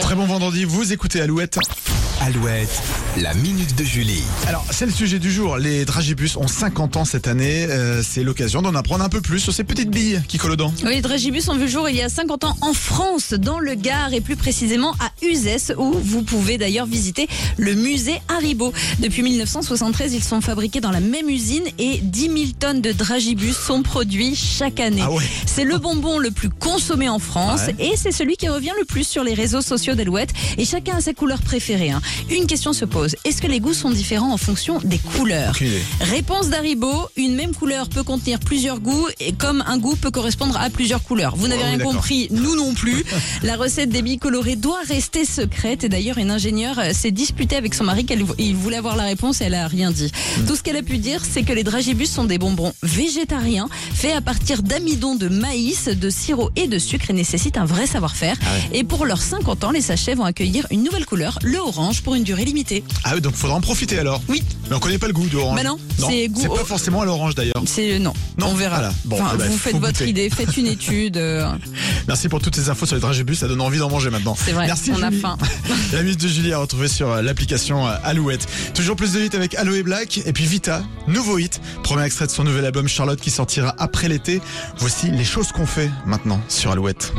Très bon vendredi, vous écoutez Alouette. Alouette, la minute de Julie. Alors, c'est le sujet du jour. Les dragibus ont 50 ans cette année. Euh, c'est l'occasion d'en apprendre un peu plus sur ces petites billes qui collent aux dents. Oui, les dragibus ont vu le jour il y a 50 ans en France, dans le Gard et plus précisément à Uzès, où vous pouvez d'ailleurs visiter le musée Haribo. Depuis 1973, ils sont fabriqués dans la même usine et 10 000 tonnes de dragibus sont produits chaque année. Ah ouais. C'est le bonbon le plus consommé en France Ouais. et c'est celui qui revient le plus sur les réseaux sociaux d'Alouette. Et chacun a sa couleur préférée. hein. Une question se pose est-ce que les goûts sont différents en fonction des couleurs. Réponse d'Haribo, une même couleur peut contenir plusieurs goûts et comme un goût peut correspondre à plusieurs couleurs. Vous n'avez Oh oui, rien compris, nous non plus. La recette des billes colorées doit rester secrète et d'ailleurs une ingénieure euh, s'est disputée avec son mari qu'elle il voulait avoir la réponse et elle a rien dit. Hmm. Tout ce qu'elle a pu dire, c'est que les dragibus sont des bonbons végétariens faits à partir d'amidon de maïs, de sirop et de sucre et nécessitent un vrai savoir-faire. Ah Et pour leurs 50 ans, les sachets vont accueillir une nouvelle couleur, le orange, pour une durée limitée. Ah oui, donc faudra en profiter alors. Oui. Mais on connaît pas le goût d'orange. Bah non, c'est goût C'est pas forcément à l'orange d'ailleurs. C'est non. Non, on verra. voilà. Bon, Enfin, eh ben, vous faites votre idée, faites une étude. euh, Merci pour toutes ces infos sur les dragibus, ça donne envie d'en manger maintenant. C'est vrai, Merci on a faim. La mise de Julie à retrouver sur euh, l'application euh, Alouette. Toujours plus de hits avec Aloe Black et puis Vita, nouveau hit. Premier extrait de son nouvel album Charlotte qui sortira après l'été. Voici les choses qu'on fait maintenant sur Alouette.